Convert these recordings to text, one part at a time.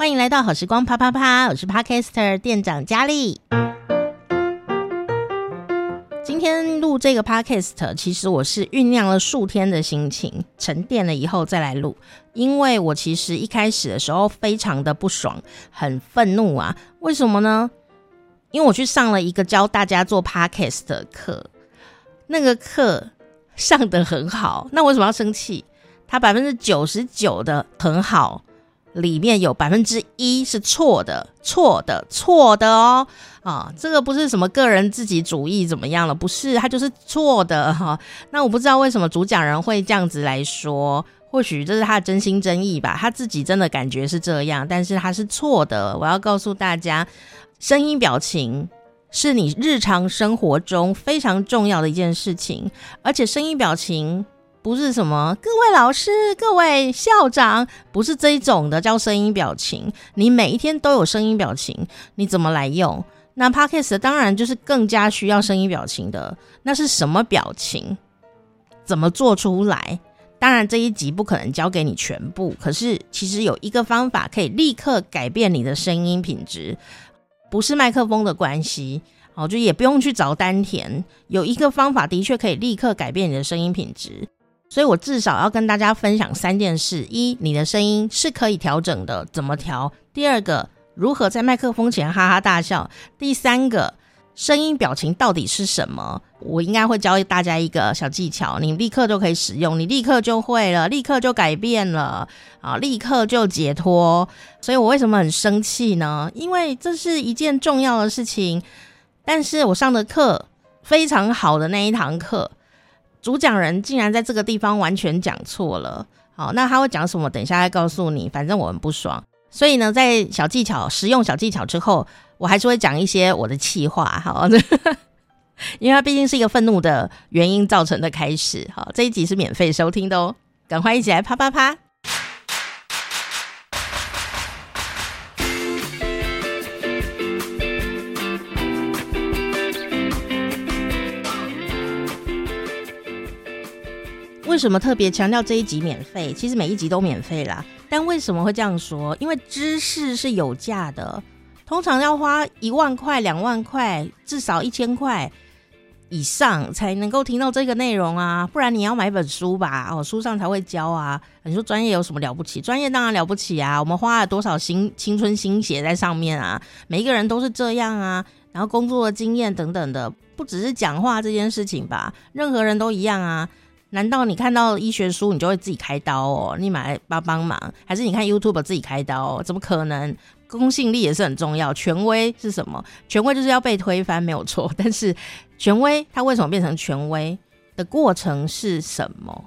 欢迎来到好时光啪啪啪，我是 Podcaster 店长佳丽。今天录这个 Podcast，其实我是酝酿了数天的心情，沉淀了以后再来录。因为我其实一开始的时候非常的不爽，很愤怒啊！为什么呢？因为我去上了一个教大家做 Podcast 的课，那个课上得很好，那为什么要生气？它百分之九十九的很好。里面有百分之一是错的，错的，错的哦，啊，这个不是什么个人自己主义怎么样了，不是，它就是错的 哈。那我不知道为什么主讲人会这样子来说，或许这是他的真心真意吧，他自己真的感觉是这样，但是他是错的。我要告诉大家，声音表情是你日常生活中非常重要的一件事情，而且声音表情。不是什么各位老师、各位校长，不是这一种的叫声音表情。你每一天都有声音表情，你怎么来用？那 Podcast 当然就是更加需要声音表情的。那是什么表情？怎么做出来？当然这一集不可能教给你全部，可是其实有一个方法可以立刻改变你的声音品质，不是麦克风的关系，哦，就也不用去找丹田。有一个方法的确可以立刻改变你的声音品质。所以我至少要跟大家分享三件事：一，你的声音是可以调整的，怎么调？第二个，如何在麦克风前哈哈大笑？第三个，声音表情到底是什么？我应该会教大家一个小技巧，你立刻就可以使用，你立刻就会了，立刻就改变了，啊，立刻就解脱。所以我为什么很生气呢？因为这是一件重要的事情，但是我上的课非常好的那一堂课。主讲人竟然在这个地方完全讲错了，好，那他会讲什么？等一下再告诉你。反正我很不爽，所以呢，在小技巧、实用小技巧之后，我还是会讲一些我的气话，好，因为它毕竟是一个愤怒的原因造成的开始。好，这 一集是免费收听的哦，赶快一起来啪啪啪！什么特别强调这一集免费？其实每一集都免费啦。但为什么会这样说？因为知识是有价的，通常要花一万块、两万块，至少一千块以上才能够听到这个内容啊。不然你要买本书吧，哦，书上才会教啊。你说专业有什么了不起？专业当然了不起啊。我们花了多少心青春心血在上面啊？每一个人都是这样啊。然后工作的经验等等的，不只是讲话这件事情吧，任何人都一样啊。难道你看到医学书，你就会自己开刀哦？你买来帮帮忙，还是你看 YouTube 自己开刀？怎么可能？公信力也是很重要。权威是什么？权威就是要被推翻，没有错。但是权威它为什么变成权威的过程是什么？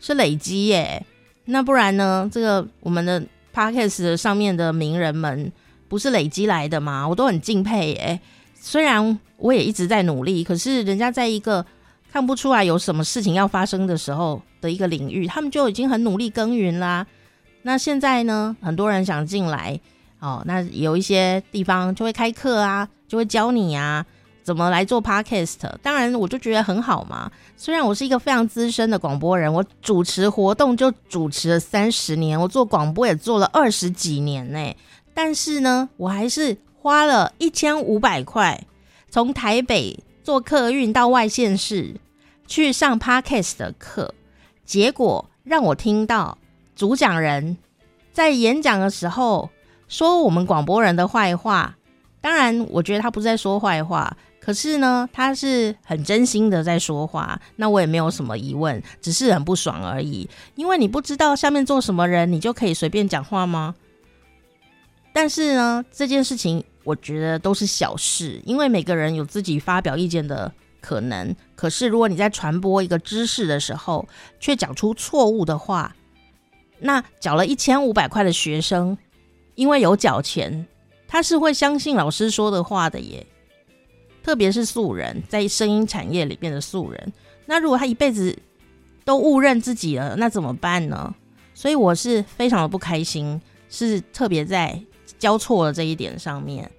是累积耶。那不然呢？这个我们的 Podcast 上面的名人们不是累积来的吗？我都很敬佩耶。虽然我也一直在努力，可是人家在一个。看不出来有什么事情要发生的时候的一个领域，他们就已经很努力耕耘啦。那现在呢，很多人想进来哦，那有一些地方就会开课啊，就会教你啊，怎么来做 podcast。当然，我就觉得很好嘛。虽然我是一个非常资深的广播人，我主持活动就主持了三十年，我做广播也做了二十几年呢。但是呢，我还是花了一千五百块从台北坐客运到外县市。去上 Podcast 的课，结果让我听到主讲人在演讲的时候说我们广播人的坏话。当然，我觉得他不是在说坏话，可是呢，他是很真心的在说话。那我也没有什么疑问，只是很不爽而已。因为你不知道下面坐什么人，你就可以随便讲话吗？但是呢，这件事情我觉得都是小事，因为每个人有自己发表意见的。可能，可是如果你在传播一个知识的时候，却讲出错误的话，那缴了一千五百块的学生，因为有缴钱，他是会相信老师说的话的耶。特别是素人，在声音产业里面的素人，那如果他一辈子都误认自己了，那怎么办呢？所以我是非常的不开心，是特别在教错了这一点上面。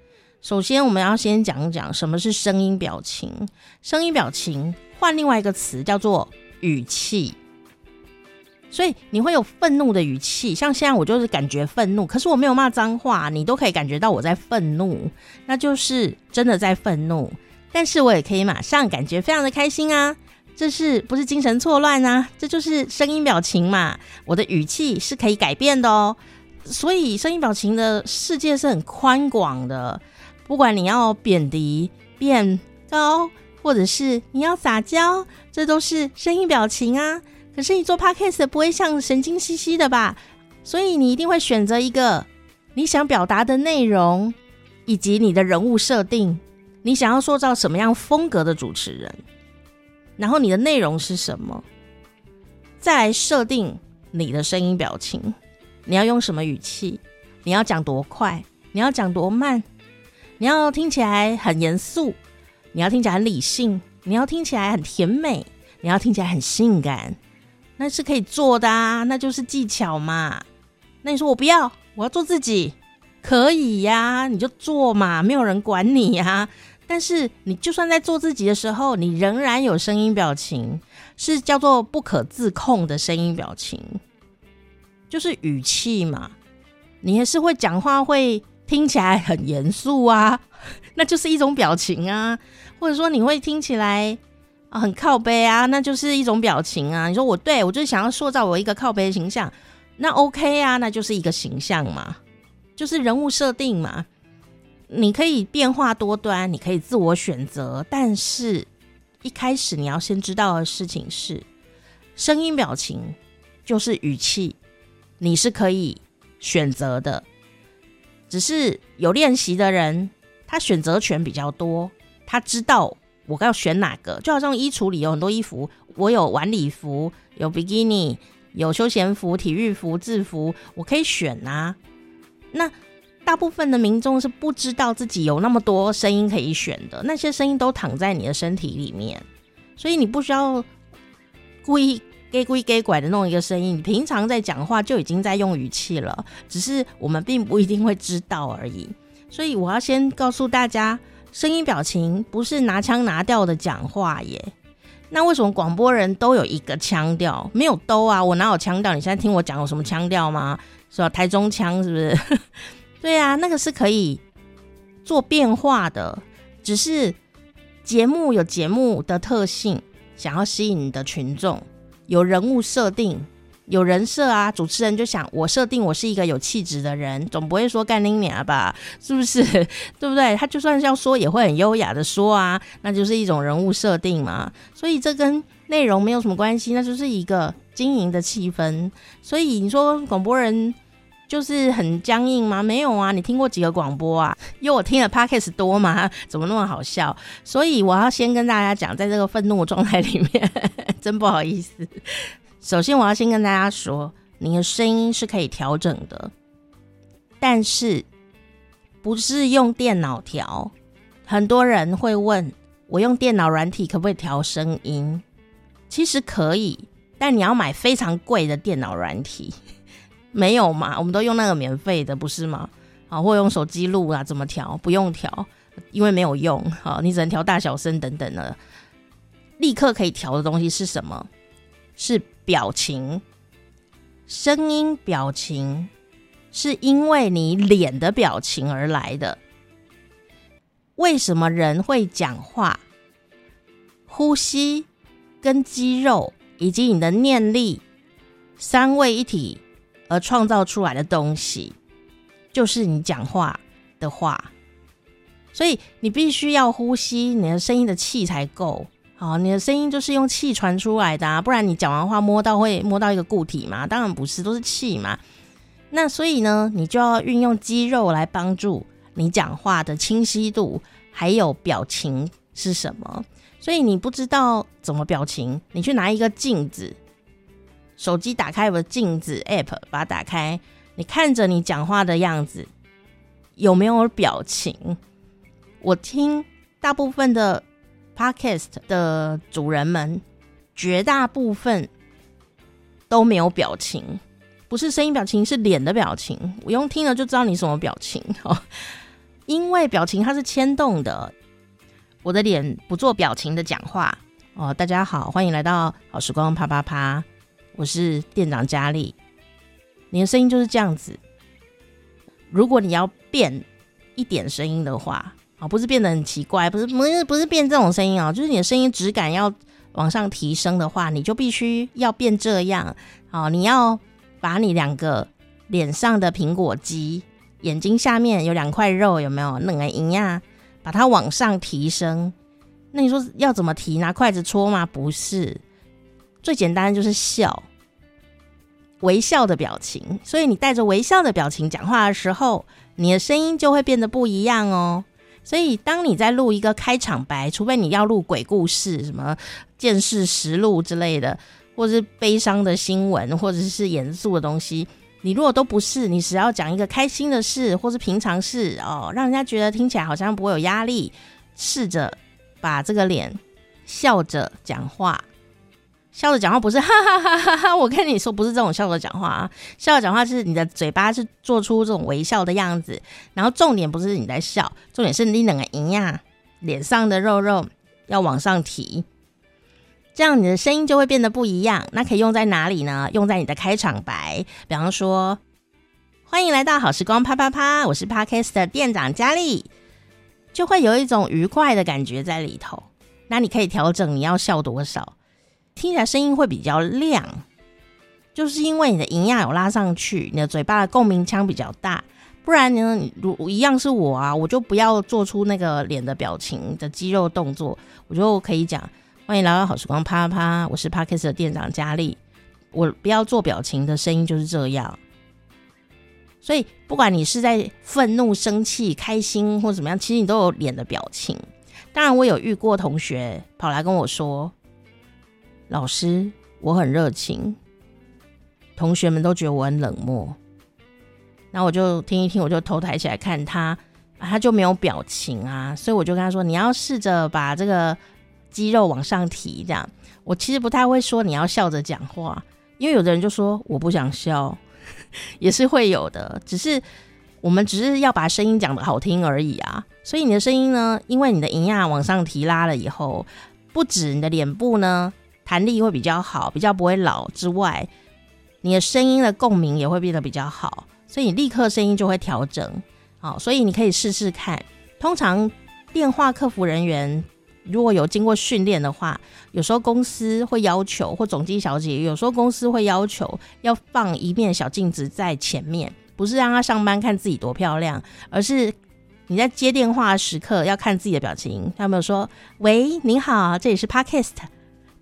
首先，我们要先讲讲什么是声音表情。声音表情换另外一个词叫做语气。所以你会有愤怒的语气，像现在我就是感觉愤怒，可是我没有骂脏话，你都可以感觉到我在愤怒，那就是真的在愤怒。但是我也可以马上感觉非常的开心啊，这是不是精神错乱啊？这就是声音表情嘛，我的语气是可以改变的哦。所以声音表情的世界是很宽广的，不管你要贬低、变高，或者是你要撒娇，这都是声音表情啊。可是你做 podcast 不会像神经兮兮的吧？所以你一定会选择一个你想表达的内容，以及你的人物设定，你想要塑造什么样风格的主持人，然后你的内容是什么，再来设定你的声音表情，你要用什么语气，你要讲多快，你要讲多慢，你要听起来很严肃，你要听起来很理性，你要听起来很甜美，你要听起来很性感。那是可以做的啊，那就是技巧嘛。那你说我不要，我要做自己，可以呀，你就做嘛，没有人管你呀。但是你就算在做自己的时候，你仍然有声音表情，是叫做不可自控的声音表情，就是语气嘛。你还是会讲话，会听起来很严肃啊，那就是一种表情啊。或者说你会听起来。很靠背啊，那就是一种表情啊。你说我对我就是想要塑造我一个靠背的形象，那 OK 啊，那就是一个形象嘛，就是人物设定嘛。你可以变化多端，你可以自我选择，但是一开始你要先知道的事情是，声音表情就是语气，你是可以选择的。只是有练习的人，他选择权比较多，他知道。我要选哪个？就好像衣橱里有很多衣服，我有晚礼服，有比基尼，有休闲服、体育服、制服，我可以选啊。那大部分的民众是不知道自己有那么多声音可以选的，那些声音都躺在你的身体里面，所以你不需要故意给鬼给拐的弄一个声音，你平常在讲话就已经在用语气了，只是我们并不一定会知道而已。所以我要先告诉大家。声音表情不是拿腔拿调的讲话耶，那为什么广播人都有一个腔调？没有都啊，我哪有腔调？你现在听我讲有什么腔调吗？是吧？台中腔是不是？对啊，那个是可以做变化的，只是节目有节目的特性，想要吸引你的群众，有人物设定。有人设啊，主持人就想我设定我是一个有气质的人，总不会说干你娘吧，是不是？对不对？他就算是要说，也会很优雅的说啊，那就是一种人物设定嘛。所以这跟内容没有什么关系，那就是一个经营的气氛。所以你说广播人就是很僵硬吗？没有啊，你听过几个广播啊？因为我听的 Podcast 多嘛？怎么那么好笑？所以我要先跟大家讲，在这个愤怒的状态里面，真不好意思。首先，我要先跟大家说，你的声音是可以调整的，但是不是用电脑调。很多人会问我用电脑软体可不可以调声音？其实可以，但你要买非常贵的电脑软体，没有嘛？我们都用那个免费的，不是吗？啊，或用手机录啊？怎么调？不用调，因为没有用。好，你只能调大小声等等的。立刻可以调的东西是什么？是。表情、声音、表情，是因为你脸的表情而来的。为什么人会讲话？呼吸、跟肌肉以及你的念力三位一体而创造出来的东西，就是你讲话的话。所以你必须要呼吸，你的声音的气才够。好，你的声音就是用气传出来的啊，不然你讲完话摸到会摸到一个固体嘛？当然不是，都是气嘛。那所以呢，你就要运用肌肉来帮助你讲话的清晰度，还有表情是什么。所以你不知道怎么表情，你去拿一个镜子，手机打开我的镜子 app，把它打开，你看着你讲话的样子有没有表情？我听大部分的。Podcast 的主人们，绝大部分都没有表情，不是声音表情，是脸的表情。我用听了就知道你什么表情哦，因为表情它是牵动的。我的脸不做表情的讲话哦。大家好，欢迎来到好时光啪啪啪。我是店长佳丽。你的声音就是这样子。如果你要变一点声音的话，啊，不是变得很奇怪，不是不是不是变这种声音啊，就是你的声音质感要往上提升的话，你就必须要变这样。啊，你要把你两个脸上的苹果肌，眼睛下面有两块肉，有没有？那个营养，把它往上提升。那你说要怎么提？拿筷子戳吗？不是，最简单的就是笑，微笑的表情。所以你带着微笑的表情讲话的时候，你的声音就会变得不一样哦。所以，当你在录一个开场白，除非你要录鬼故事、什么见识实录之类的，或是悲伤的新闻，或者是严肃的东西，你如果都不是，你只要讲一个开心的事，或是平常事哦，让人家觉得听起来好像不会有压力，试着把这个脸笑着讲话。笑着讲话不是哈哈哈哈哈！我跟你说，不是这种笑着讲话啊。笑着讲话是你的嘴巴是做出这种微笑的样子，然后重点不是你在笑，重点是你两个营养，脸上的肉肉要往上提，这样你的声音就会变得不一样。那可以用在哪里呢？用在你的开场白，比方说，欢迎来到好时光啪啪啪，我是 Podcast 的店长佳丽，就会有一种愉快的感觉在里头。那你可以调整你要笑多少。听起来声音会比较亮，就是因为你的营养有拉上去，你的嘴巴的共鸣腔比较大。不然呢，如一样是我啊，我就不要做出那个脸的表情的肌肉动作，我就可以讲欢迎来到好时光啪啪，我是 Podcast 的店长佳丽。我不要做表情的声音就是这样。所以不管你是在愤怒、生气、开心或怎么样，其实你都有脸的表情。当然，我有遇过同学跑来跟我说。老师，我很热情，同学们都觉得我很冷漠。那我就听一听，我就头抬起来看他，他就没有表情啊。所以我就跟他说：“你要试着把这个肌肉往上提。”这样，我其实不太会说你要笑着讲话，因为有的人就说我不想笑，也是会有的。只是我们只是要把声音讲得好听而已啊。所以你的声音呢，因为你的营养往上提拉了以后，不止你的脸部呢。弹力会比较好，比较不会老之外，你的声音的共鸣也会变得比较好，所以你立刻声音就会调整。好，所以你可以试试看。通常电话客服人员如果有经过训练的话，有时候公司会要求，或总机小姐有时候公司会要求要放一面小镜子在前面，不是让他上班看自己多漂亮，而是你在接电话时刻要看自己的表情。他有没有说：“喂，您好，这里是 Podcast。”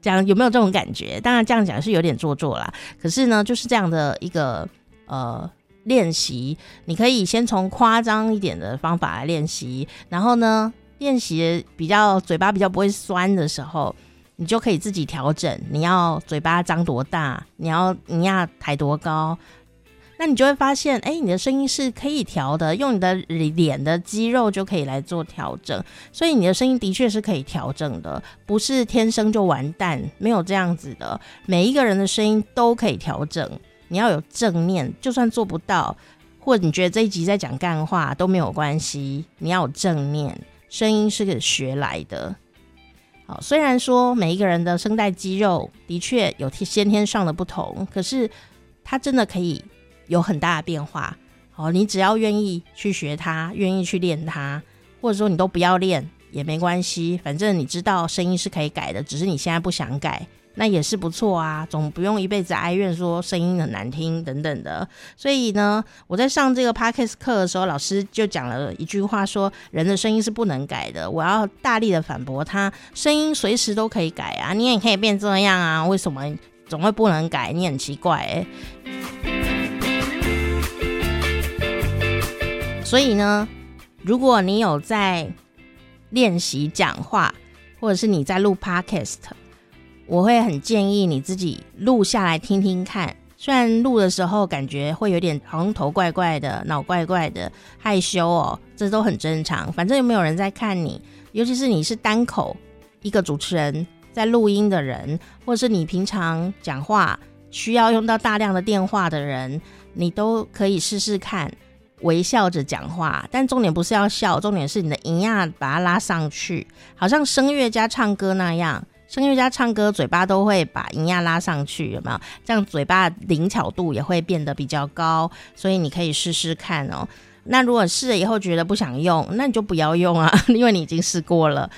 讲有没有这种感觉？当然这样讲是有点做作啦。可是呢，就是这样的一个呃练习，你可以先从夸张一点的方法来练习，然后呢，练习比较嘴巴比较不会酸的时候，你就可以自己调整，你要嘴巴张多大，你要你要抬多高。那你就会发现，哎、你的声音是可以调的，用你的脸的肌肉就可以来做调整，所以你的声音的确是可以调整的，不是天生就完蛋，没有这样子的，每一个人的声音都可以调整。你要有正念，就算做不到，或者你觉得这一集在讲干话都没有关系，你要有正念，声音是个学来的。好，虽然说每一个人的声带肌肉的确有先天上的不同，可是它真的可以。有很大的变化，哦，你只要愿意去学它，愿意去练它，或者说你都不要练也没关系，反正你知道声音是可以改的，只是你现在不想改，那也是不错啊，总不用一辈子哀怨说声音很难听等等的。所以呢，我在上这个 Podcast 课的时候，老师就讲了一句话说，人的声音是不能改的。我要大力的反驳他，声音随时都可以改啊，你也可以变这样啊，为什么总会不能改？你很奇怪欸。所以呢，如果你有在练习讲话，或者是你在录 Podcast，我会很建议你自己录下来听听看。虽然录的时候感觉会有点红头怪怪的、脑怪怪的、害羞哦，这都很正常。反正又没有人在看你，尤其是你是单口一个主持人在录音的人，或者是你平常讲话需要用到大量的电话的人，你都可以试试看。微笑着讲话，但重点不是要笑，重点是你的音量把它拉上去，好像声乐家唱歌那样，声乐家唱歌嘴巴都会把音压拉上去，有没有？这样嘴巴灵巧度也会变得比较高，所以你可以试试看哦。那如果试了以后觉得不想用，那你就不要用啊，因为你已经试过了。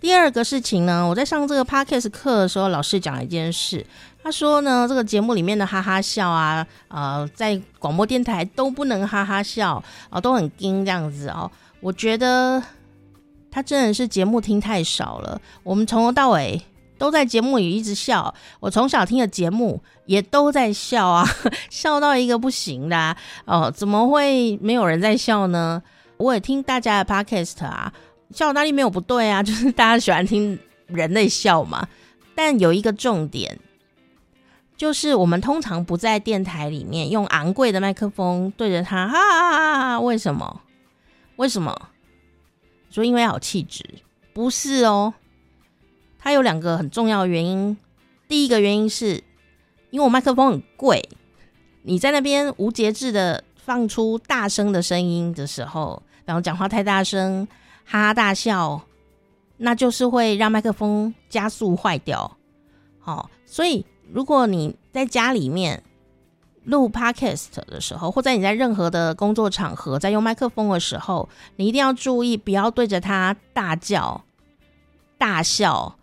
第二个事情呢，我在上这个 podcast 课的时候，老师讲了一件事，他说呢，这个节目里面的哈哈笑啊，呃，在广播电台都不能哈哈笑啊，都很惊这样子哦。我觉得他真的是节目听太少了，我们从头到尾都在节目里一直笑，我从小听的节目也都在笑啊，笑到一个不行的啊，哦，怎么会没有人在笑呢？我也听大家的 podcast 啊。笑哪里没有不对啊？就是大家喜欢听人类笑嘛。但有一个重点，就是我们通常不在电台里面用昂贵的麦克风对着他，哈哈哈哈！为什么？为什么？说因为好气质？不是哦，它有两个很重要的原因。第一个原因是，因为我麦克风很贵，你在那边无节制的放出大声的声音的时候，然后讲话太大声。哈哈大笑，那就是会让麦克风加速坏掉。好、哦，所以如果你在家里面录 Podcast 的时候，或者你在任何的工作场合在用麦克风的时候，你一定要注意，不要对着它大叫、大笑，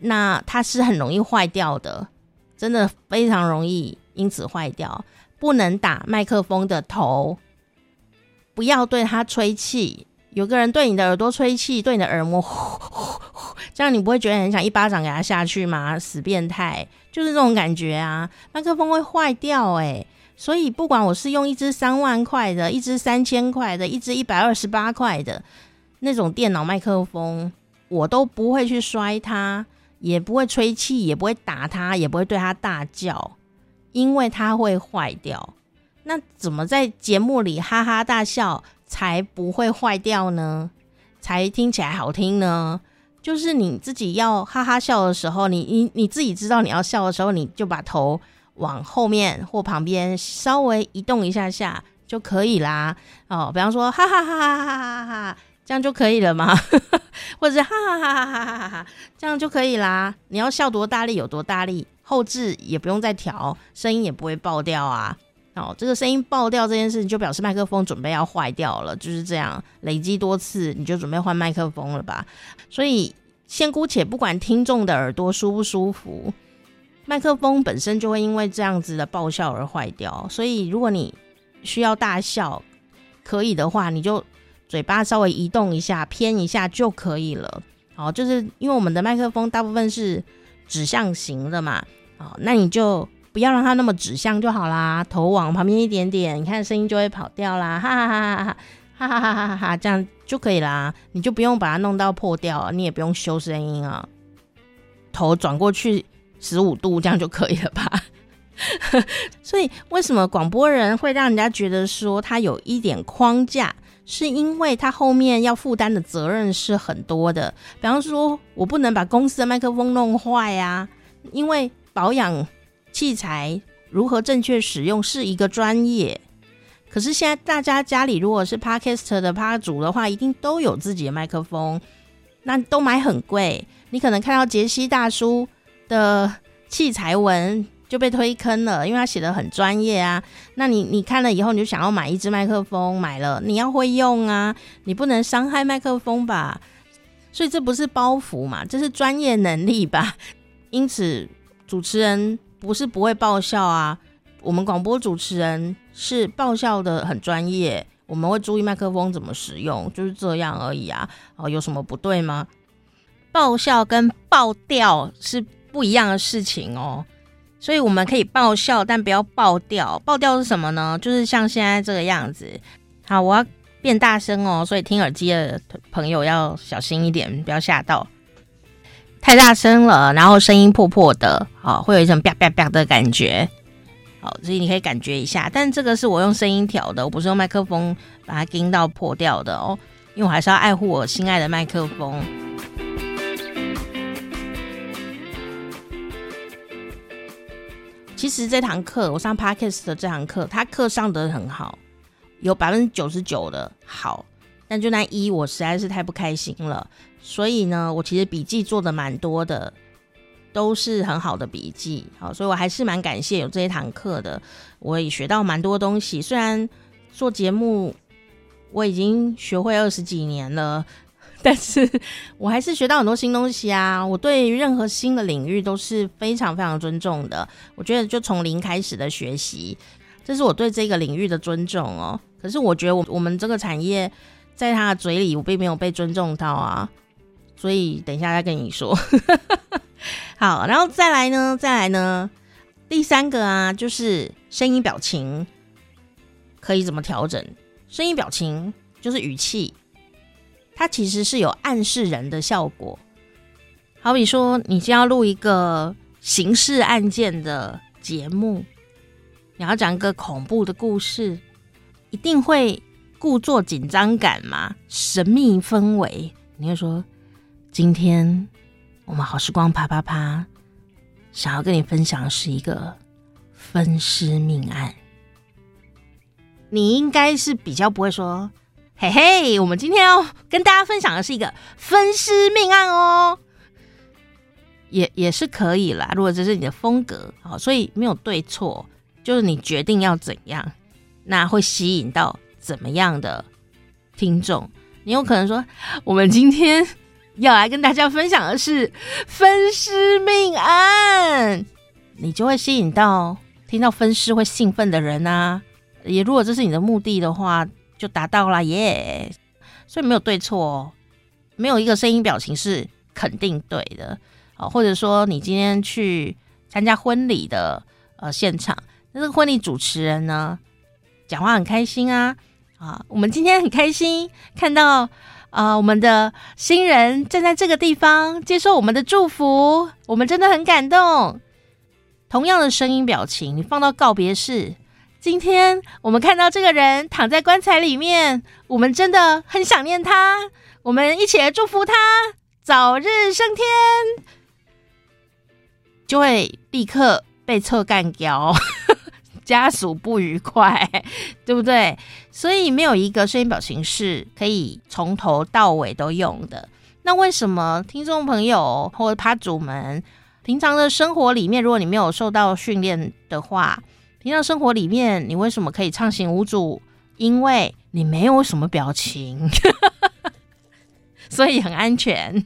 那它是很容易坏掉的，真的非常容易因此坏掉。不能打麦克风的头，不要对它吹气。有个人对你的耳朵吹气，对你的耳膜呼呼，这样你不会觉得很想一巴掌给他下去吗？死变态，就是这种感觉啊！麦克风会坏掉诶，所以不管我是用一支三万块的，一支三千块的，一支一百二十八块的那种电脑麦克风，我都不会去摔它，也不会吹气，也不会打它，也不会对它大叫，因为它会坏掉。那怎么在节目里哈哈大笑？才不会坏掉呢，才听起来好听呢。就是你自己要哈哈笑的时候，你你你自己知道你要笑的时候，你就把头往后面或旁边稍微移动一下下就可以啦。哦，比方说哈哈哈哈哈哈哈，这样就可以了吗？或者是哈哈哈哈哈哈哈，这样就可以啦。你要笑多大力有多大力，后置也不用再调，声音也不会爆掉啊。哦，这个声音爆掉这件事情，就表示麦克风准备要坏掉了，就是这样，累积多次，你就准备换麦克风了吧？所以先姑且不管听众的耳朵舒不舒服，麦克风本身就会因为这样子的爆笑而坏掉。所以如果你需要大笑，可以的话，你就嘴巴稍微移动一下，偏一下就可以了。好，就是因为我们的麦克风大部分是指向型的嘛，哦，那你就。不要让它那么指向就好啦，头往旁边一点点，你看声音就会跑掉啦，哈哈哈哈哈，哈哈哈哈哈，这样就可以啦，你就不用把它弄到破掉，你也不用修声音啊，头转过去十五度，这样就可以了吧？所以为什么广播人会让人家觉得说他有一点框架，是因为他后面要负担的责任是很多的，比方说我不能把公司的麦克风弄坏呀，因为保养。器材如何正确使用是一个专业，可是现在大家家里如果是 Podcast 的趴主的话，一定都有自己的麦克风，那都买很贵。你可能看到杰西大叔的器材文就被推坑了，因为他写的很专业啊。那你你看了以后，你就想要买一支麦克风，买了你要会用啊，你不能伤害麦克风吧？所以这不是包袱嘛，这是专业能力吧？因此主持人。不是不会爆笑啊，我们广播主持人是爆笑的很专业，我们会注意麦克风怎么使用，就是这样而已啊。哦，有什么不对吗？爆笑跟爆掉是不一样的事情哦，所以我们可以爆笑，但不要爆掉。爆掉是什么呢？就是像现在这个样子。好，我要变大声哦，所以听耳机的朋友要小心一点，不要吓到。太大声了，然后声音破破的，好，会有一种啪啪啪的感觉，好，所以你可以感觉一下。但这个是我用声音调的，我不是用麦克风把它叮到破掉的哦，因为我还是要爱护我心爱的麦克风。其实这堂课我上 Podcast 的这堂课，他课上得很好，有百分之九十九的好，但就那一，我实在是太不开心了。所以呢，我其实笔记做的蛮多的，都是很好的笔记。好，所以我还是蛮感谢有这一堂课的，我也学到蛮多东西。虽然做节目我已经学会二十几年了，但是我还是学到很多新东西啊！我对于任何新的领域都是非常非常尊重的。我觉得就从零开始的学习，这是我对这个领域的尊重哦。可是我觉得我我们这个产业在他的嘴里，我并没有被尊重到啊。所以等一下再跟你说，好，然后再来呢，再来呢，第三个啊，就是声音表情可以怎么调整？声音表情就是语气，它其实是有暗示人的效果。好比说，你就要录一个刑事案件的节目，你要讲一个恐怖的故事，一定会故作紧张感嘛，神秘氛围，你会说。今天我们好时光啪啪啪，想要跟你分享的是一个分尸命案。你应该是比较不会说，嘿嘿，我们今天要跟大家分享的是一个分尸命案哦，也也是可以啦。如果这是你的风格，好，所以没有对错，就是你决定要怎样，那会吸引到怎么样的听众。你有可能说，我们今天。要来跟大家分享的是分尸命案，你就会吸引到听到分尸会兴奋的人啊！也如果这是你的目的的话，就达到了耶！所以没有对错，没有一个声音表情是肯定对的啊。或者说你今天去参加婚礼的呃现场，那这个婚礼主持人呢讲话很开心啊啊！我们今天很开心看到。啊、我们的新人站在这个地方接受我们的祝福，我们真的很感动。同样的声音表情，你放到告别式，今天我们看到这个人躺在棺材里面，我们真的很想念他，我们一起来祝福他早日升天，就会立刻被臭干掉。家属不愉快，对不对？所以没有一个声音表情是可以从头到尾都用的。那为什么听众朋友或者趴主们平常的生活里面，如果你没有受到训练的话，平常生活里面你为什么可以畅行无阻？因为你没有什么表情，所以很安全。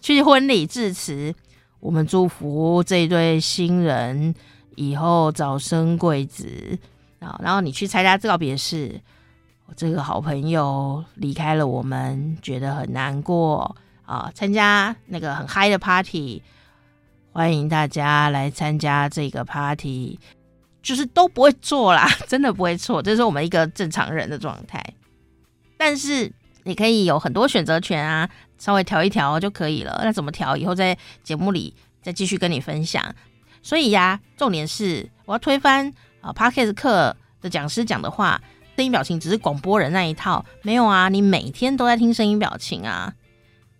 去婚礼致辞，我们祝福这一对新人。以后早生贵子啊！然后你去参加告别式，我这个好朋友离开了我们，觉得很难过啊！参加那个很嗨的 party，欢迎大家来参加这个 party，就是都不会错啦，真的不会错，这是我们一个正常人的状态。但是你可以有很多选择权啊，稍微调一调就可以了。那怎么调？以后在节目里再继续跟你分享。所以呀，重点是我要推翻啊 p a r k e s t 课的讲师讲的话，声音表情只是广播人那一套，没有啊，你每天都在听声音表情啊，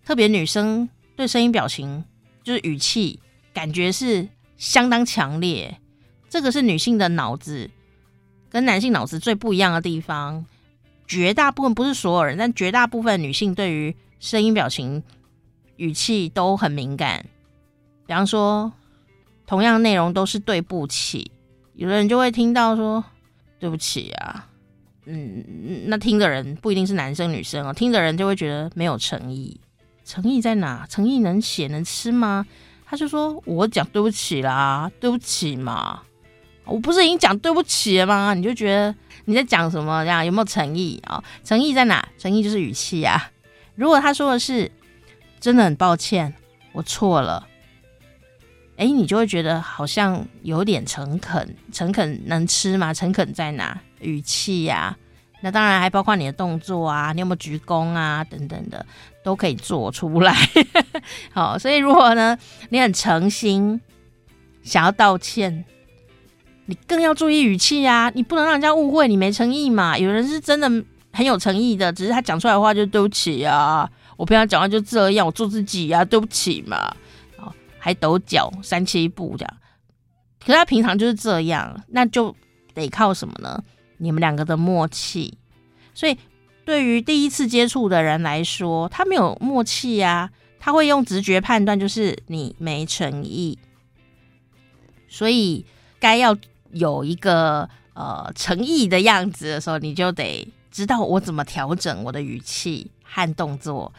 特别女生对声音表情就是语气感觉是相当强烈，这个是女性的脑子跟男性脑子最不一样的地方，绝大部分不是所有人，但绝大部分女性对于声音表情语气都很敏感，比方说。同样内容都是对不起，有的人就会听到说对不起啊，嗯，那听的人不一定是男生女生哦，听的人就会觉得没有诚意，诚意在哪？诚意能写能吃吗？他就说我讲对不起啦，对不起嘛，我不是已经讲对不起了吗？你就觉得你在讲什么？这样有没有诚意啊？诚意在哪？诚意就是语气啊。如果他说的是真的很抱歉，我错了。哎，你就会觉得好像有点诚恳，诚恳能吃吗？诚恳在哪？语气呀、那当然还包括你的动作啊，你有没有鞠躬啊，等等的都可以做出来。好，所以如果呢，你很诚心想要道歉，你更要注意语气呀、啊，你不能让人家误会你没诚意嘛。有人是真的很有诚意的，只是他讲出来的话就对不起啊，我平常讲话就这样，我做自己呀、啊，对不起嘛。还抖脚三七步这样，可是他平常就是这样，那就得靠什么呢？你们两个的默契。所以对于第一次接触的人来说，他没有默契啊，他会用直觉判断，就是你没诚意。所以该要有一个呃诚意的样子的时候，你就得知道我怎么调整我的语气和动作。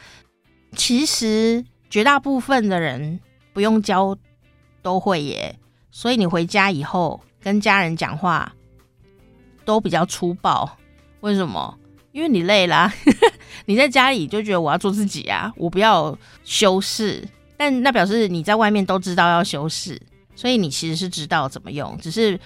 其实绝大部分的人不用教都会耶，所以你回家以后跟家人讲话都比较粗暴。为什么？因为你累啦，你在家里就觉得我要做自己啊，我不要修饰。但那表示你在外面都知道要修饰。所以你其实是知道怎么用，只是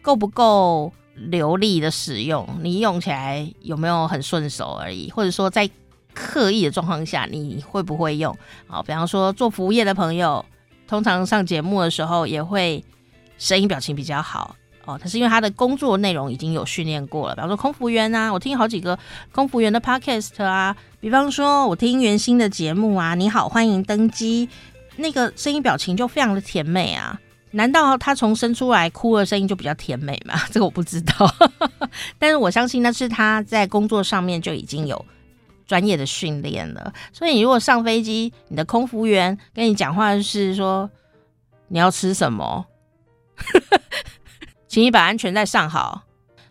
够不够流利的使用，你用起来有没有很顺手而已，或者说在刻意的状况下，你会不会用？好，比方说做服务业的朋友，通常上节目的时候也会声音表情比较好哦，他是因为他的工作内容已经有训练过了。比方说空服员啊，我听好几个空服员的 podcast 啊，比方说我听袁心的节目啊，你好，欢迎登机，那个声音表情就非常的甜美啊。难道他从生出来哭的声音就比较甜美吗？这个我不知道，但是我相信那是他在工作上面就已经有专业的训练了。所以你如果上飞机，你的空服员跟你讲话是说你要吃什么，请你把安全带上好。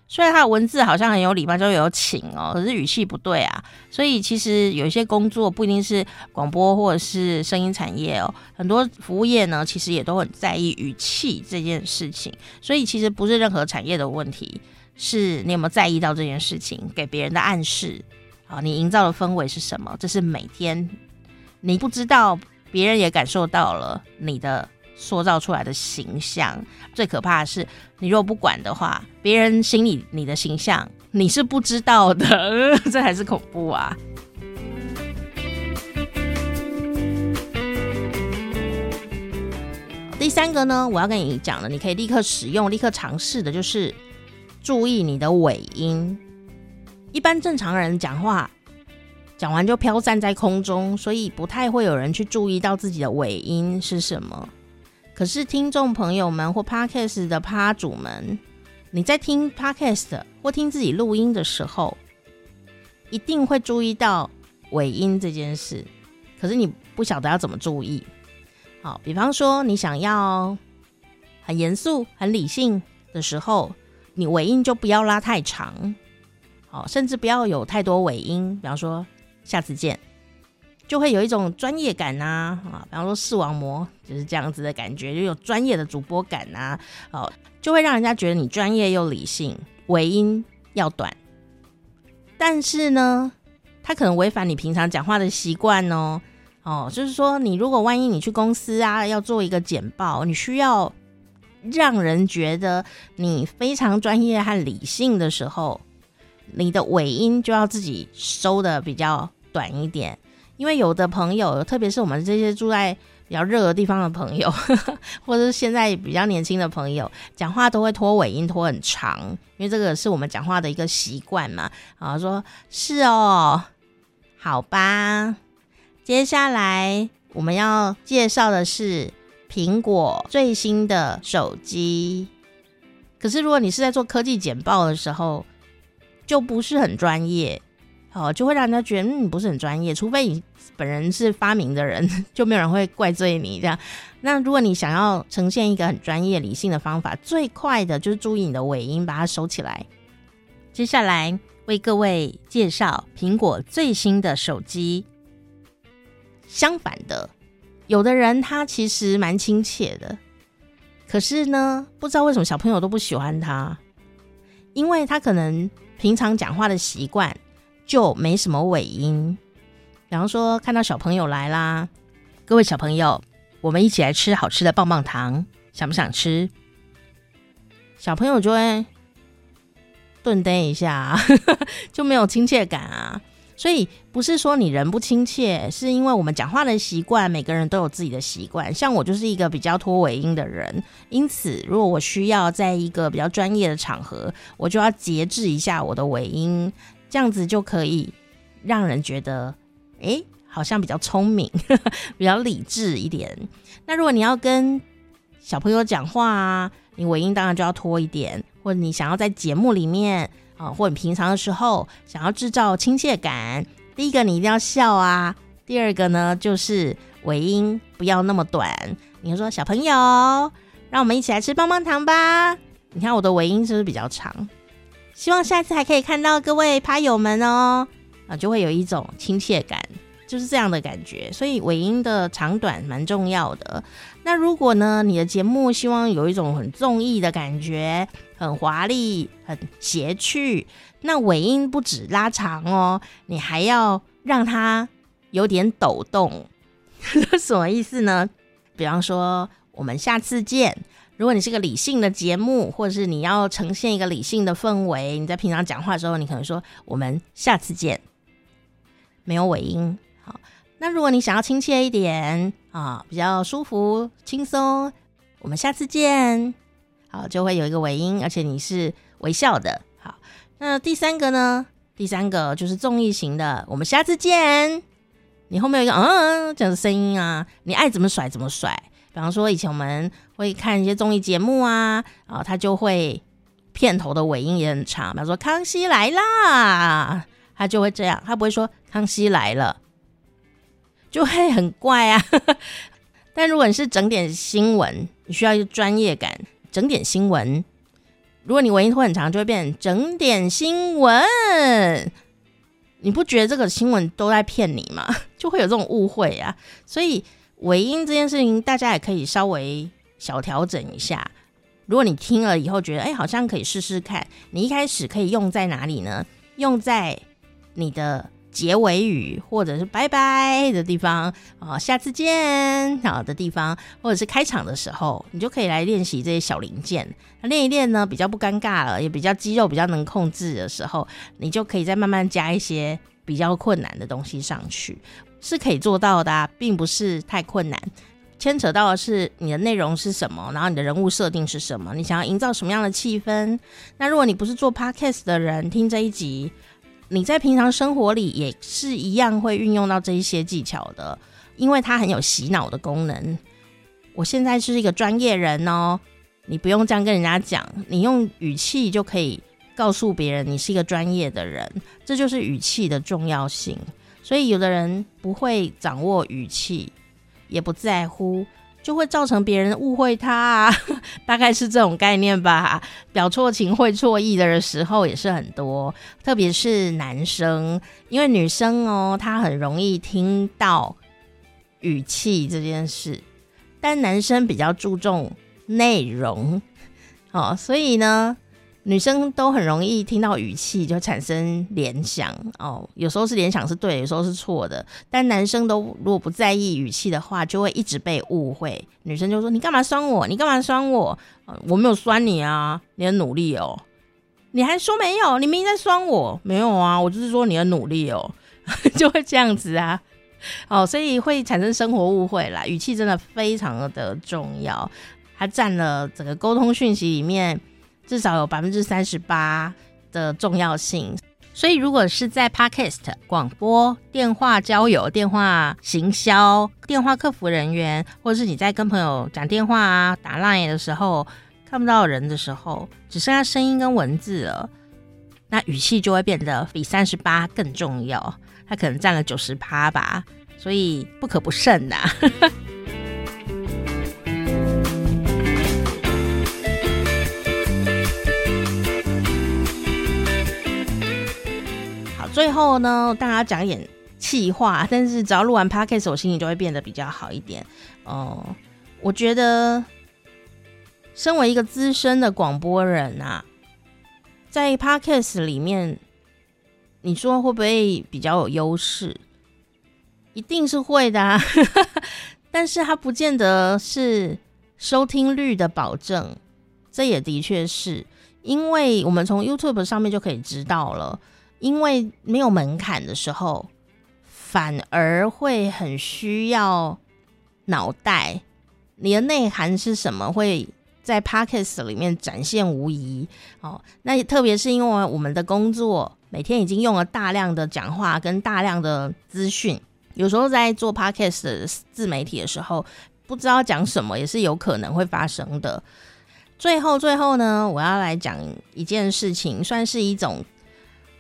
虽然他的文字好像很有礼貌，就有请哦，可是语气不对啊。所以其实有一些工作不一定是广播或者是声音产业哦，很多服务业呢，其实也都很在意语气这件事情。所以其实不是任何产业的问题，是你有没有在意到这件事情，给别人的暗示好，你营造的氛围是什么？这是每天你不知道，别人也感受到了你的。塑造出来的形象，最可怕的是，你若不管的话，别人心里你的形象你是不知道的，这还是恐怖啊！第三个呢，我要跟你讲的，你可以立刻使用、立刻尝试的，就是注意你的尾音。一般正常人讲话讲完就飘散在空中，所以不太会有人去注意到自己的尾音是什么。可是，听众朋友们或 Podcast 的趴主们，你在听 Podcast 或听自己录音的时候，一定会注意到尾音这件事。可是你不晓得要怎么注意。好，比方说你想要很严肃、很理性的时候，你尾音就不要拉太长。哦，甚至不要有太多尾音。比方说，下次见。就会有一种专业感呐，啊，比方说视网膜就是这样子的感觉，就有专业的主播感呐，哦，就会让人家觉得你专业又理性，尾音要短。但是呢，它可能违反你平常讲话的习惯哦，哦，就是说你如果万一你去公司啊，要做一个简报，你需要让人觉得你非常专业和理性的时候，你的尾音就要自己收的比较短一点。因为有的朋友，特别是我们这些住在比较热的地方的朋友，呵 呵或者是现在比较年轻的朋友，讲话都会拖尾音拖很长，因为这个是我们讲话的一个习惯嘛。啊，说是哦，好吧。接下来我们要介绍的是苹果最新的手机。可是如果你是在做科技简报的时候，就不是很专业。哦，就会让人家觉得你不是很专业，除非你本人是发明的人，就没有人会怪罪你这样。那如果你想要呈现一个很专业、理性的方法，最快的就是注意你的尾音，把它收起来。接下来为各位介绍苹果最新的手机。相反的，有的人他其实蛮亲切的，可是呢，不知道为什么小朋友都不喜欢他，因为他可能平常讲话的习惯。就没什么尾音，比方说看到小朋友来啦，各位小朋友，我们一起来吃好吃的棒棒糖，想不想吃？小朋友就会顿呆一下，就没有亲切感啊。所以不是说你人不亲切，是因为我们讲话的习惯，每个人都有自己的习惯。像我就是一个比较拖尾音的人，因此如果我需要在一个比较专业的场合，我就要节制一下我的尾音。这样子就可以让人觉得，哎，好像比较聪明，比较理智一点。那如果你要跟小朋友讲话啊，你尾音当然就要拖一点。或者你想要在节目里面啊，或你平常的时候想要制造亲切感，第一个你一定要笑啊。第二个呢，就是尾音不要那么短。你说小朋友，让我们一起来吃棒棒糖吧。你看我的尾音是不是比较长？希望下次还可以看到各位趴友们哦，啊，就会有一种亲切感，就是这样的感觉。所以尾音的长短蛮重要的。那如果呢，你的节目希望有一种很综艺的感觉，很华丽、很谐趣，那尾音不止拉长哦，你还要让它有点抖动。什么意思呢？比方说，我们下次见。如果你是个理性的节目，或者是你要呈现一个理性的氛围，你在平常讲话的时候，你可能说“我们下次见”，没有尾音。好，那如果你想要亲切一点啊，比较舒服、轻松，“我们下次见”，好，就会有一个尾音，而且你是微笑的。好，那第三个呢？第三个就是综艺型的，“我们下次见”。你后面有一个嗯这样的声音啊，你爱怎么甩怎么甩。比方说，以前我们会看一些综艺节目啊，啊，他就会片头的尾音也很长。比方说《康熙来啦》，他就会这样，他不会说《康熙来了》，就会很怪啊。但如果你是整点新闻，你需要一个专业感，整点新闻。如果你尾音拖很长，就会变整点新闻。你不觉得这个新闻都在骗你吗？就会有这种误会啊。所以尾音这件事情，大家也可以稍微小调整一下。如果你听了以后觉得，哎，好像可以试试看，你一开始可以用在哪里呢？用在你的。结尾语或者是拜拜的地方啊，下次见好的地方，或者是开场的时候，你就可以来练习这些小零件。那练一练呢，比较不尴尬了，也比较肌肉比较能控制的时候，你就可以再慢慢加一些比较困难的东西上去，是可以做到的啊，并不是太困难。牵扯到的是你的内容是什么，然后你的人物设定是什么，你想要营造什么样的气氛。那如果你不是做 podcast 的人，听这一集。你在平常生活里也是一样会运用到这一些技巧的，因为它很有洗脑的功能。我现在是一个专业人哦，你不用这样跟人家讲，你用语气就可以告诉别人你是一个专业的人，这就是语气的重要性。所以有的人不会掌握语气，也不在乎。就会造成别人误会他啊，大概是这种概念吧。表错情、会错意的时候也是很多，特别是男生，因为女生哦，她很容易听到语气这件事，但男生比较注重内容，哦，所以呢。女生都很容易听到语气就产生联想哦，有时候是联想是对，有时候是错的。但男生都如果不在意语气的话，就会一直被误会。女生就说：“你干嘛酸我？你干嘛酸我？我没有酸你啊，你很努力哦。你还说没有？你明明在酸我，没有啊，我就是说你很努力哦，就会这样子啊。哦，所以会产生生活误会啦。语气真的非常的重要，它占了整个沟通讯息里面。至少有百分之三十八的重要性，所以如果是在 Podcast 广播、电话交友、电话行销、电话客服人员，或者是你在跟朋友讲电话啊、打 Line 的时候，看不到人的时候，只剩下声音跟文字了，那语气就会变得比三十八更重要，它可能占了九十趴吧，所以不可不慎呐、啊。最后呢，大家讲一点气话，但是只要录完 podcast，我心情就会变得比较好一点。哦、我觉得身为一个资深的广播人啊，在 podcast 里面，你说会不会比较有优势？一定是会的啊，但是它不见得是收听率的保证。这也的确是，因为我们从 YouTube 上面就可以知道了。因为没有门槛的时候，反而会很需要脑袋。你的内涵是什么，会在 Podcast 里面展现无疑。哦，那特别是因为我们的工作每天已经用了大量的讲话跟大量的资讯，有时候在做 Podcast 的自媒体的时候，不知道讲什么也是有可能会发生的。最后，最后呢，我要来讲一件事情，算是一种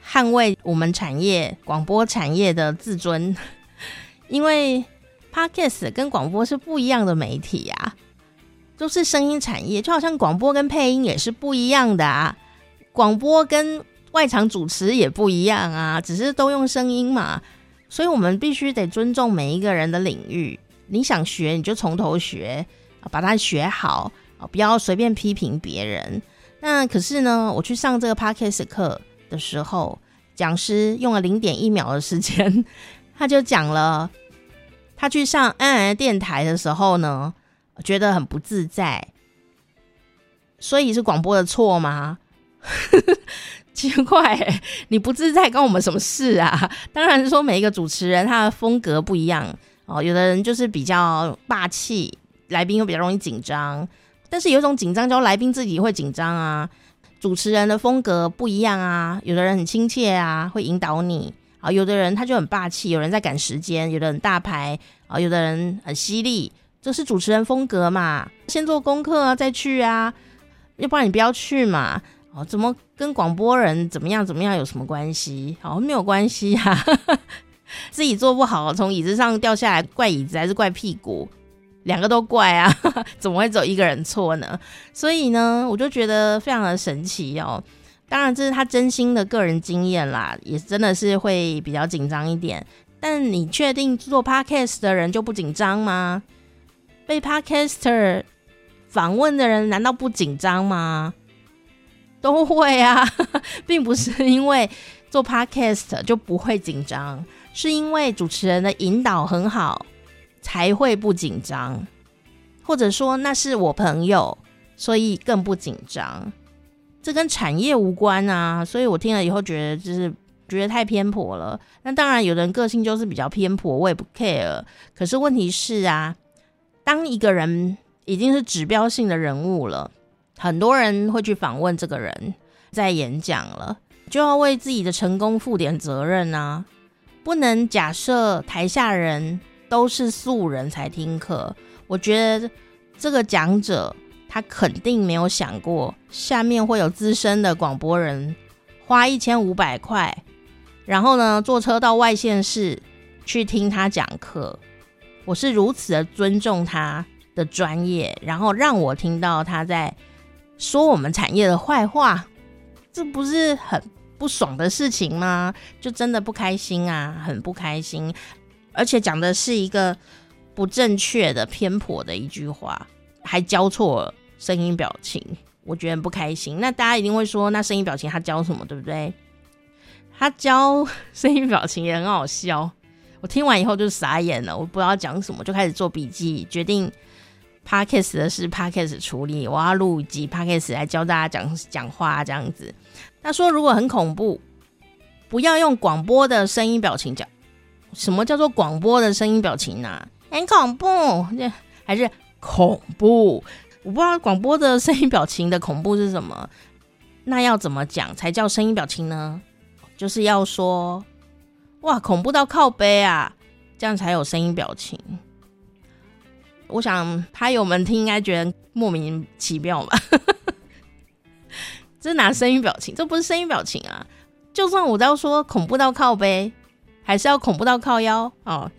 捍卫我们产业广播产业的自尊，因为 Podcast 跟广播是不一样的媒体呀、啊，都是声音产业，就好像广播跟配音也是不一样的啊，广播跟外场主持也不一样啊，只是都用声音嘛，所以我们必须得尊重每一个人的领域。你想学，你就从头学，把它学好。不要随便批评别人。那可是呢，我去上这个 Podcast 课的时候，讲师用了零点一秒的时间，他就讲了，他去上安安电台的时候呢，觉得很不自在。所以是广播的错吗？奇怪，你不自在关我们什么事啊？当然是说每一个主持人他的风格不一样哦，有的人就是比较霸气，来宾又比较容易紧张。但是有一种紧张，叫来宾自己会紧张啊。主持人的风格不一样啊，有的人很亲切啊，会引导你啊；有的人他就很霸气，有人在赶时间，有的人大牌啊，有的人很犀利，这是主持人风格嘛。先做功课啊，再去啊，要不然你不要去嘛。哦，怎么跟广播人怎么样怎么样有什么关系？好，没有关系啊。自己做不好，从椅子上掉下来，怪椅子还是怪屁股？两个都怪啊，怎么会只有一个人错呢？所以呢，我就觉得非常的神奇哦。当然，这是他真心的个人经验啦，也真的是会比较紧张一点。但你确定做 podcast 的人就不紧张吗？被 podcaster 访问的人难道不紧张吗？都会啊，并不是因为做 podcast 就不会紧张，是因为主持人的引导很好。才会不紧张，或者说那是我朋友，所以更不紧张。这跟产业无关啊，所以我听了以后觉得就是觉得太偏颇了。那当然，有的人个性就是比较偏颇，我也不 care。可是问题是啊，当一个人已经是指标性的人物了，很多人会去访问这个人，在演讲了，就要为自己的成功负点责任啊，不能假设台下人。都是素人才听课，我觉得这个讲者他肯定没有想过下面会有资深的广播人花一千五百块，然后呢坐车到外县市去听他讲课。我是如此的尊重他的专业，然后让我听到他在说我们产业的坏话，这不是很不爽的事情吗？就真的不开心啊，很不开心。而且讲的是一个不正确的、偏颇的一句话，还教错声音表情，我觉得不开心。那大家一定会说，那声音表情他教什么，对不对？他教声音表情也很好笑。我听完以后就傻眼了，我不知道讲什么，就开始做笔记，决定 Podcast 的事 Podcast 处理，我要录一集 Podcast 来教大家讲讲话这样子。他说，如果很恐怖，不要用广播的声音表情讲。什么叫做广播的声音表情呢、很恐怖，这还是恐怖？我不知道广播的声音表情的恐怖是什么。那要怎么讲才叫声音表情呢？就是要说哇，恐怖到靠背啊，这样才有声音表情。我想拍友们听应该觉得莫名其妙吧？这是拿声音表情？这不是声音表情啊！就算我要说恐怖到靠背。还是要恐怖到靠腰哦，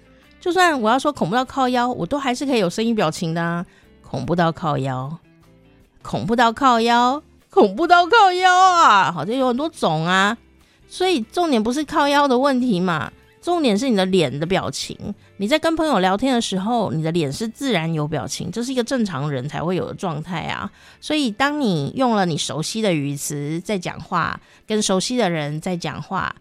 就算我要说恐怖到靠腰，我都还是可以有声音表情的啊。恐怖到靠腰，恐怖到靠腰，恐怖到靠腰啊！好像有很多种啊，所以重点不是靠腰的问题嘛，重点是你的脸的表情。你在跟朋友聊天的时候，你的脸是自然有表情，这是一个正常人才会有的状态啊。所以当你用了你熟悉的语词在讲话，跟熟悉的人在讲话。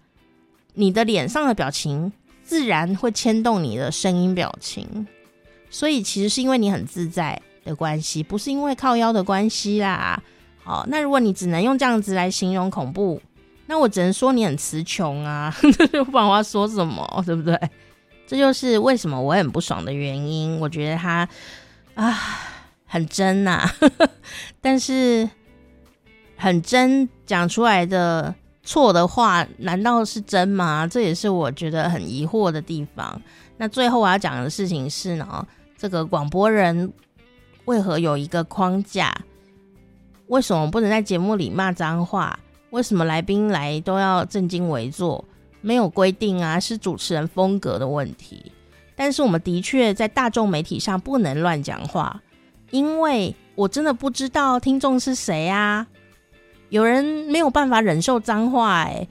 你的脸上的表情自然会牵动你的声音表情，所以其实是因为你很自在的关系，不是因为靠腰的关系啦。好，那如果你只能用这样子来形容恐怖，那我只能说你很词穷啊，不然我要说什么，对不对？这就是为什么我很不爽的原因。我觉得他啊很真呐、啊，但是很真讲出来的。错的话难道是真吗？这也是我觉得很疑惑的地方。那最后我要讲的事情是呢，这个广播人为何有一个框架？为什么不能在节目里骂脏话？为什么来宾来都要正襟危坐？没有规定啊，是主持人风格的问题。但是我们的确在大众媒体上不能乱讲话，因为我真的不知道听众是谁啊。有人没有办法忍受脏话，哎，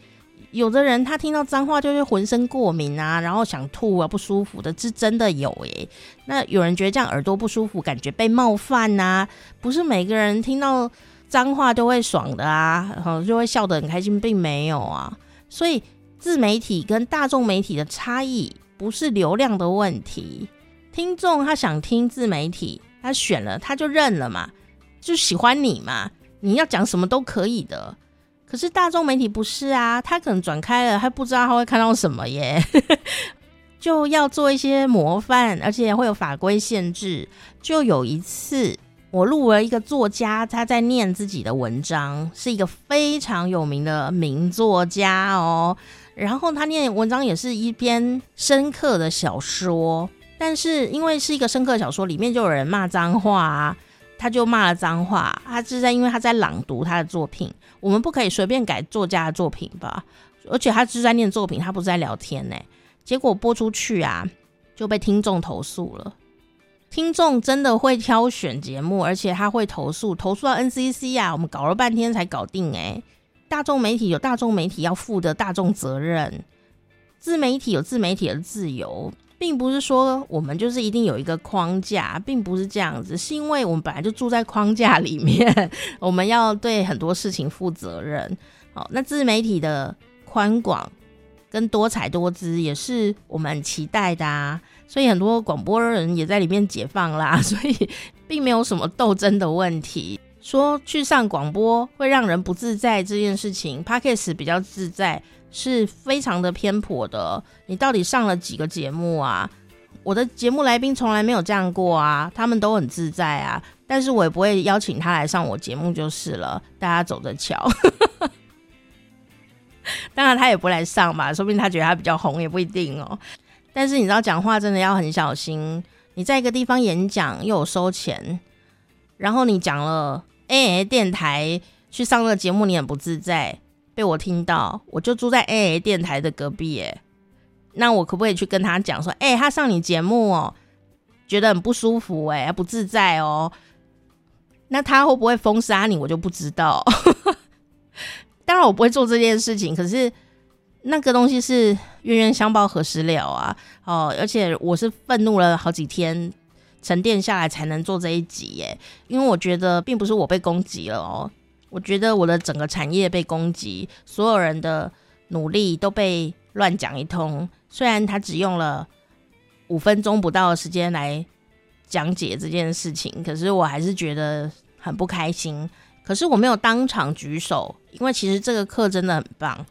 有的人他听到脏话就会浑身过敏啊，然后想吐啊，不舒服的，是真的有哎。那有人觉得这样耳朵不舒服，感觉被冒犯呐，不是每个人听到脏话都会爽的啊，然后就会笑得很开心，并没有啊。所以自媒体跟大众媒体的差异。不是流量的问题，听众他想听自媒体，他选了他就认了嘛，就喜欢你嘛，你要讲什么都可以的。可是大众媒体不是啊，他可能转开了，他不知道他会看到什么耶，就要做一些模范，而且会有法规限制。就有一次，我录了一个作家，他在念自己的文章，是一个非常有名的名作家哦。然后他念文章也是一篇深刻的小说，但是因为是一个深刻小说，里面就有人骂脏话啊，他就骂了脏话。他是在因为他在朗读他的作品，我们不可以随便改作家的作品吧？而且他是在念作品，他不是在聊天呢。结果播出去啊，就被听众投诉了。听众真的会挑选节目，而且他会投诉，投诉到 NCC 啊，我们搞了半天才搞定哎。大众媒体有大众媒体要负的大众责任，自媒体有自媒体的自由，并不是说我们就是一定有一个框架，并不是这样子，是因为我们本来就住在框架里面，我们要对很多事情负责任。好，那自媒体的宽广跟多彩多姿也是我们很期待的啊，所以很多广播人也在里面解放啦，所以并没有什么斗争的问题。说去上广播会让人不自在这件事情，Podcast 比较自在，是非常的偏颇的。你到底上了几个节目啊？我的节目来宾从来没有这样过啊，他们都很自在啊，但是我也不会邀请他来上我节目就是了，大家走着瞧。当然他也不来上吧，说不定他觉得他比较红也不一定哦。但是你知道讲话真的要很小心，你在一个地方演讲又有收钱，然后你讲了。A A 电台去上这个节目，你很不自在，被我听到，我就住在 A A 电台的隔壁，耶。那我可不可以去跟他讲说，哎、他上你节目哦，觉得很不舒服，哎，不自在哦。那他会不会封杀你，我就不知道。当然我不会做这件事情，可是那个东西是冤冤相报何时了啊？哦，而且我是愤怒了好几天。沉淀下来才能做这一集耶，因为我觉得并不是我被攻击了哦，我觉得我的整个产业被攻击，所有人的努力都被乱讲一通。虽然他只用了五分钟不到的时间来讲解这件事情，可是我还是觉得很不开心。可是我没有当场举手，因为其实这个课真的很棒，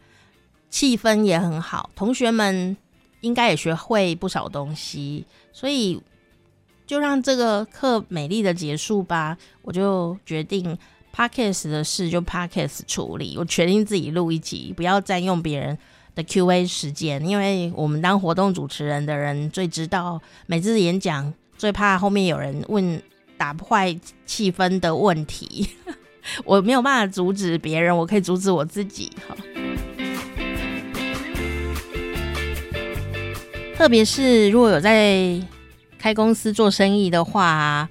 气氛也很好，同学们应该也学会不少东西，所以。就让这个课美丽的结束吧，我就决定 Podcast 的事就 Podcast 处理，我决定自己录一集，不要占用别人的 Q&A 时间，因为我们当活动主持人的人最知道每次演讲最怕后面有人问打坏气氛的问题，我没有办法阻止别人，我可以阻止我自己。好，特别是如果有在。开公司做生意的话，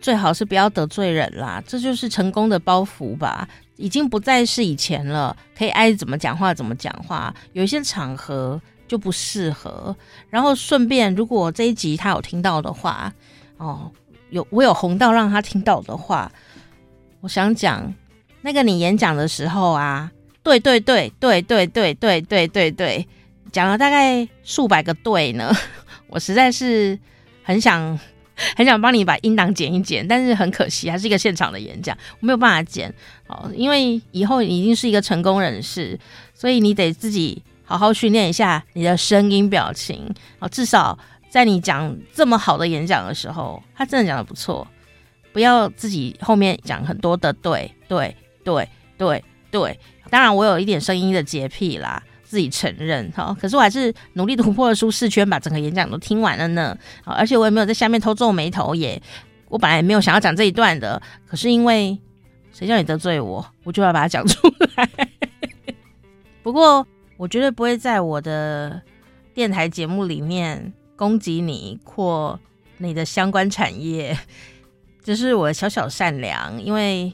最好是不要得罪人啦，这就是成功的包袱吧。已经不再是以前了，可以爱怎么讲话怎么讲话，有一些场合就不适合。然后顺便，如果这一集他有听到的话，哦，有我有红到让他听到的话，我想讲那个你演讲的时候啊，对对对对对对对对对对，讲了大概数百个对呢，我实在是。很想很想帮你把音档剪一剪，但是很可惜，还是一个现场的演讲，我没有办法剪哦。因为以后你已经是一个成功人士，所以你得自己好好训练一下你的声音表情哦。至少在你讲这么好的演讲的时候，他真的讲得不错。不要自己后面讲很多的对对对对对。当然，我有一点声音的洁癖啦。自己承认哈，可是我还是努力突破了舒适圈，把整个演讲都听完了呢。而且我也没有在下面偷皱眉头耶。我本来也没有想要讲这一段的，可是因为谁叫你得罪我，我就要把它讲出来。不过，我绝对不会在我的电台节目里面攻击你或你的相关产业，这是我的小小善良。因为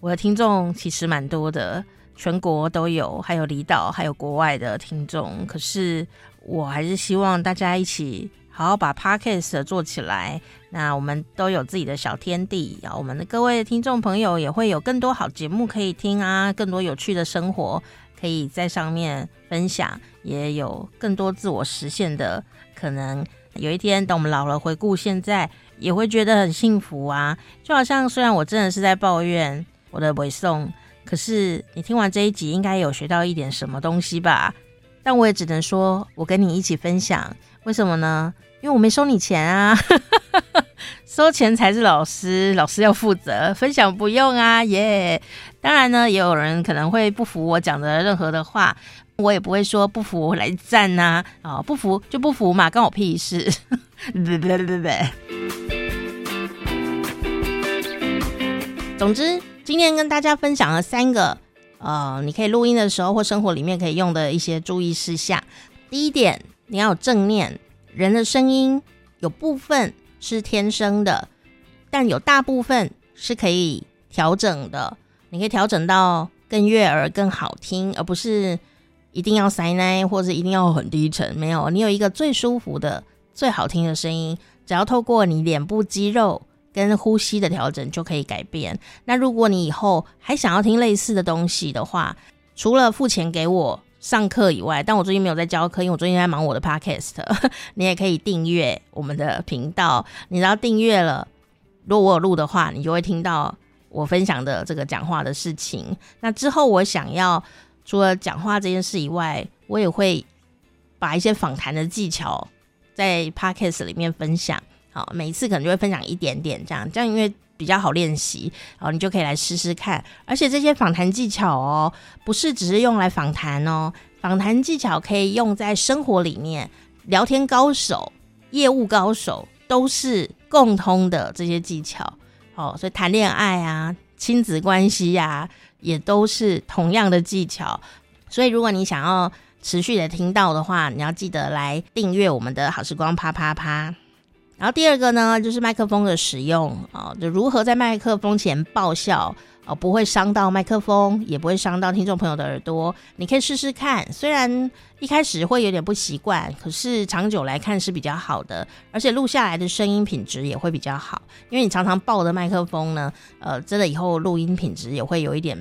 我的听众其实蛮多的，全国都有，还有离岛，还有国外的听众。可是，我还是希望大家一起。好好把 Podcast 做起来，那我们都有自己的小天地，然后我们的各位听众朋友也会有更多好节目可以听啊，更多有趣的生活可以在上面分享，也有更多自我实现的可能。有一天等我们老了回顾现在，也会觉得很幸福啊。就好像虽然我真的是在抱怨我的尾送，可是你听完这一集应该有学到一点什么东西吧？但我也只能说我跟你一起分享。为什么呢？因为我没收你钱啊，收钱才是老师，老师要负责，分享不用啊，耶、yeah！当然呢，也有人可能会不服我讲的任何的话，我也不会说不服我来赞呐，啊、哦，不服就不服嘛，关我屁事，对对对对。总之，今天跟大家分享了三个，呃，你可以录音的时候或生活里面可以用的一些注意事项。第一点。你要有正念，人的声音有部分是天生的，但有大部分是可以调整的。你可以调整到更悦耳、更好听，而不是一定要塞奶或者一定要很低沉。没有，你有一个最舒服的、最好听的声音，只要透过你脸部肌肉跟呼吸的调整就可以改变。那如果你以后还想要听类似的东西的话，除了付钱给我。上课以外，但我最近没有在教课，因为我最近在忙我的 podcast。你也可以订阅我们的频道，你只要订阅了，如果我有录的话，你就会听到我分享的这个讲话的事情。那之后我想要除了讲话这件事以外，我也会把一些访谈的技巧在 podcast 里面分享。好，每一次可能就会分享一点点这样，这样因为。比较好练习，然后你就可以来试试看。而且这些访谈技巧哦，不是只是用来访谈哦，访谈技巧可以用在生活里面。聊天高手、业务高手都是共通的这些技巧。哦，所以谈恋爱啊、亲子关系呀、啊，也都是同样的技巧。所以如果你想要持续的听到的话，你要记得来订阅我们的好时光啪啪啪。然后第二个呢，就是麦克风的使用啊、哦，就如何在麦克风前爆笑哦，不会伤到麦克风，也不会伤到听众朋友的耳朵。你可以试试看，虽然一开始会有点不习惯，可是长久来看是比较好的，而且录下来的声音品质也会比较好。因为你常常抱的麦克风呢，呃，真的以后录音品质也会有一点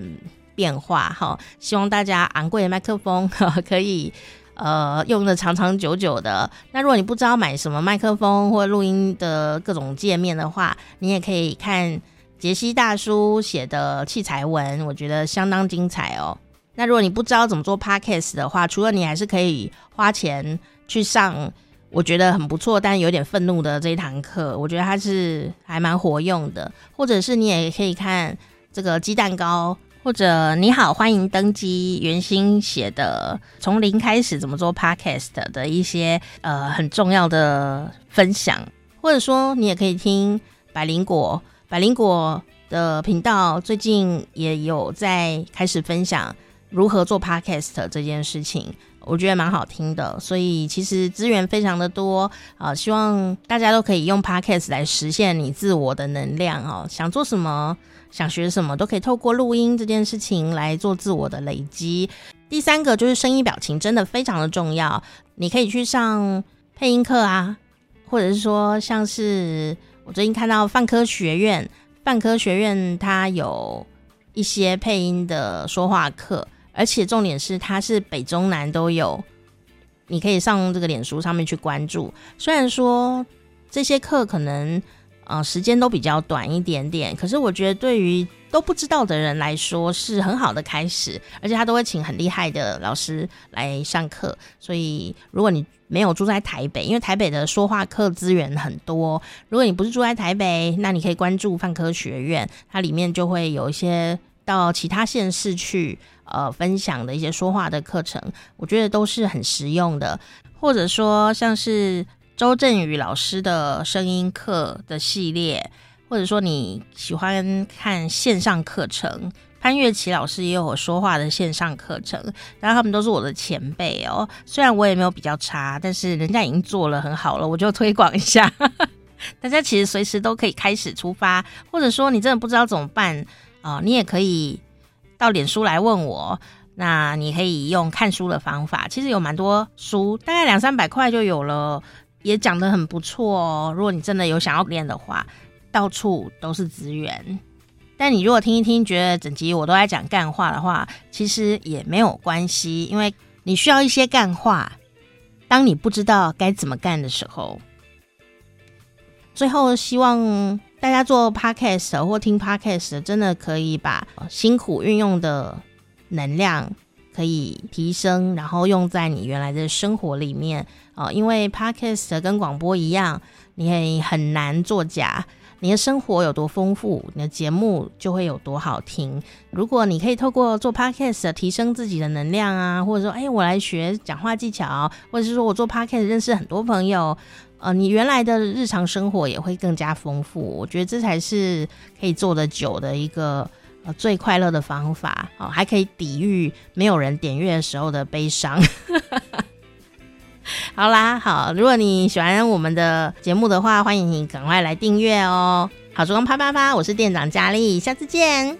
变化哈、希望大家昂贵的麦克风呵呵 可以。呃，用的长长久久的。那如果你不知道买什么麦克风或录音的各种界面的话，你也可以看杰西大叔写的器材文，我觉得相当精彩哦。那如果你不知道怎么做 Podcast 的话，除了你还是可以花钱去上，我觉得很不错，但有点愤怒的这一堂课，我觉得它是还蛮活用的。或者是你也可以看这个鸡蛋糕。或者你好，欢迎登机。袁心写的从零开始怎么做 Podcast 的一些呃很重要的分享，或者说你也可以听百灵果，百灵果的频道最近也有在开始分享如何做 Podcast 这件事情，我觉得蛮好听的。所以其实资源非常的多啊，希望大家都可以用 Podcast 来实现你自我的能量哦，想做什么。想学什么都可以透过录音这件事情来做自我的累积。第三个就是声音表情真的非常的重要，你可以去上配音课啊，或者是说像是我最近看到泛科学院，泛科学院它有一些配音的说话课，而且重点是它是北中南都有，你可以上这个脸书上面去关注。虽然说这些课可能。呃，时间都比较短一点点，可是我觉得对于都不知道的人来说是很好的开始，而且他都会请很厉害的老师来上课。所以如果你没有住在台北，因为台北的说话课资源很多，如果你不是住在台北，那你可以关注泛科学院，它里面就会有一些到其他县市去呃分享的一些说话的课程，我觉得都是很实用的，或者说像是。周振宇老师的声音课的系列，或者说你喜欢看线上课程，潘越琪老师也有我说话的线上课程，然后他们都是我的前辈哦。虽然我也没有比较差，但是人家已经做了很好了，我就推广一下。大家其实随时都可以开始出发，或者说你真的不知道怎么办啊，你也可以到脸书来问我。那你可以用看书的方法，其实有蛮多书，大概两三百块就有了，也讲得很不错哦。如果你真的有想要练的话，到处都是资源。但你如果听一听，觉得整集我都在讲干话的话，其实也没有关系，因为你需要一些干话。当你不知道该怎么干的时候，最后希望大家做 podcast 或听 podcast，真的可以把辛苦运用的。能量可以提升，然后用在你原来的生活里面、哦，因为 Podcast 跟广播一样，你很难作假。你的生活有多丰富，你的节目就会有多好听。如果你可以透过做 Podcast 提升自己的能量啊，或者说，哎，我来学讲话技巧，或者是说我做 Podcast 认识很多朋友，呃，你原来的日常生活也会更加丰富。我觉得这才是可以做得久的一个。最快乐的方法哦，还可以抵御没有人点阅的时候的悲伤。好啦，好，如果你喜欢我们的节目的话，欢迎你赶快来订阅哦。好，时光啪啪啪，我是店长佳丽，下次见。